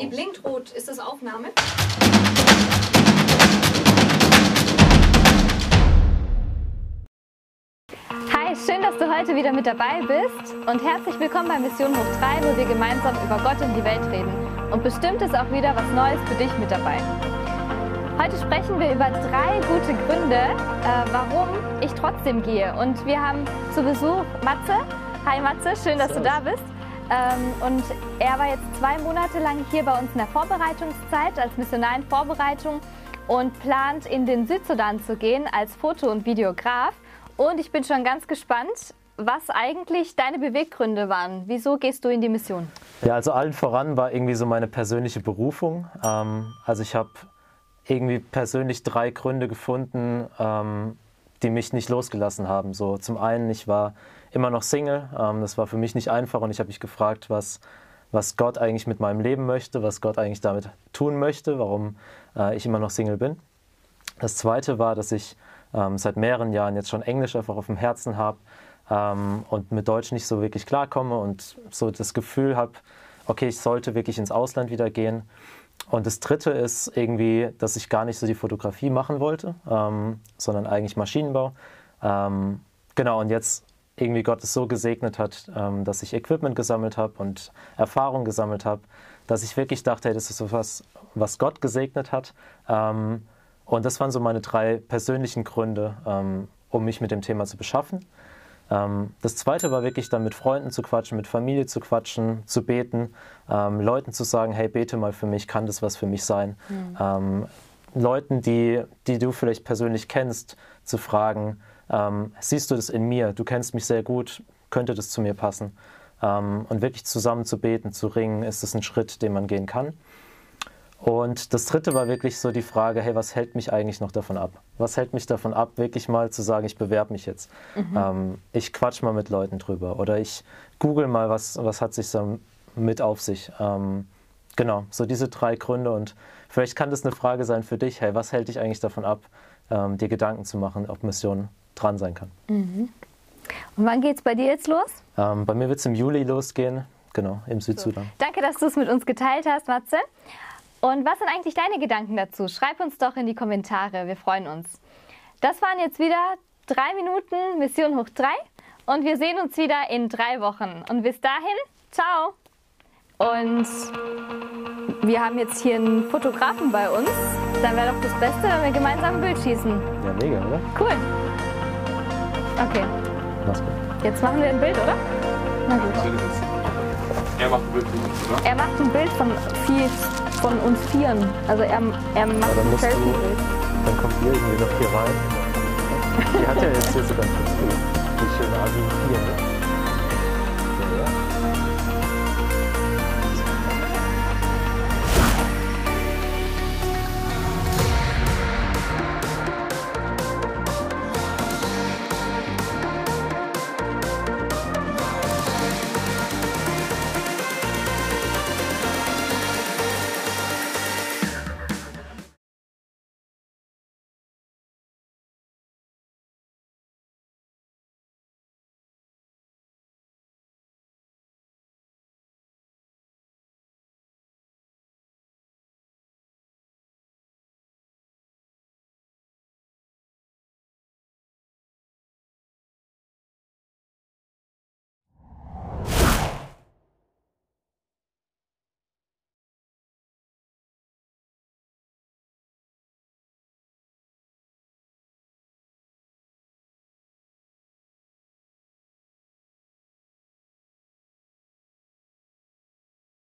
Die blinkt rot. Ist das Aufnahme? Hi, schön, dass du heute wieder mit dabei bist und herzlich willkommen bei Mission Hoch 3, wo wir gemeinsam über Gott und die Welt reden. Und bestimmt ist auch wieder was Neues für dich mit dabei. Heute sprechen wir über drei gute Gründe, äh, warum ich trotzdem gehe. Und wir haben zu Besuch Matze. Hi Matze, schön, dass du da bist. Ähm, und er war jetzt zwei Monate lang hier bei uns in der Vorbereitungszeit als Missionar in Vorbereitung und plant in den Südsudan zu gehen als Foto- und Videograf. Und ich bin schon ganz gespannt, was eigentlich deine Beweggründe waren. Wieso gehst du in die Mission? Ja, also allen voran war irgendwie so meine persönliche Berufung. Ähm, also ich habe irgendwie persönlich drei Gründe gefunden, ähm, die mich nicht losgelassen haben. So zum einen, ich war immer noch Single. Ähm, das war für mich nicht einfach und ich habe mich gefragt, was, was Gott eigentlich mit meinem Leben möchte, was Gott eigentlich damit tun möchte, warum äh, ich immer noch Single bin. Das zweite war, dass ich ähm, seit mehreren Jahren jetzt schon Englisch einfach auf dem Herzen habe ähm, und mit Deutsch nicht so wirklich klarkomme und so das Gefühl habe, okay, ich sollte wirklich ins Ausland wieder gehen. Und das dritte ist irgendwie, dass ich gar nicht so die Fotografie machen wollte, ähm, sondern eigentlich Maschinenbau. Ähm, genau, und jetzt irgendwie Gott es so gesegnet hat, ähm, dass ich Equipment gesammelt habe und Erfahrung gesammelt habe, dass ich wirklich dachte, hey, das ist so was, was Gott gesegnet hat. Ähm, und das waren so meine drei persönlichen Gründe, ähm, um mich mit dem Thema zu beschaffen. Ähm, das zweite war wirklich dann mit Freunden zu quatschen, mit Familie zu quatschen, zu beten, ähm, Leuten zu sagen, hey, bete mal für mich, kann das was für mich sein? Mhm. Leuten, die, die du vielleicht persönlich kennst, zu fragen, ähm, siehst du das in mir? Du kennst mich sehr gut, könnte das zu mir passen? Ähm, und wirklich zusammen zu beten, zu ringen, ist das ein Schritt, den man gehen kann. Und das dritte war wirklich so die Frage, hey, was hält mich eigentlich noch davon ab? Was hält mich davon ab, wirklich mal zu sagen, ich bewerbe mich jetzt? Mhm. Ähm, ich quatsch mal mit Leuten drüber oder ich google mal, was, was hat sich so mit auf sich. Ähm, genau, so diese drei Gründe und vielleicht kann das eine Frage sein für dich, hey, was hält dich eigentlich davon ab, ähm, dir Gedanken zu machen, ob Mission dran sein kann. Mhm. Und wann geht es bei dir jetzt los? Ähm, bei mir wird es im Juli losgehen, genau, im Südsudan. Danke, dass du es mit uns geteilt hast, Matze. Und was sind eigentlich deine Gedanken dazu? Schreib uns doch in die Kommentare, wir freuen uns. Das waren jetzt wieder drei Minuten Mission hoch drei und wir sehen uns wieder in drei Wochen. Und bis dahin, ciao! Und wir haben jetzt hier einen Fotografen bei uns. Dann wäre doch das Beste, wenn wir gemeinsam ein Bild schießen. Ja, mega, oder? Cool. Okay. Mach's gut. Jetzt machen wir ein Bild, oder? Na gut. Er macht ein Bild von uns, oder? Er macht ein Bild von, vier, von uns Vieren. Also er, er macht ein Selfie-Bild. Dann kommt ihr irgendwie noch hier rein. Die hat ja jetzt hier sogar ein Bild. Die schöne Argentinien, ne?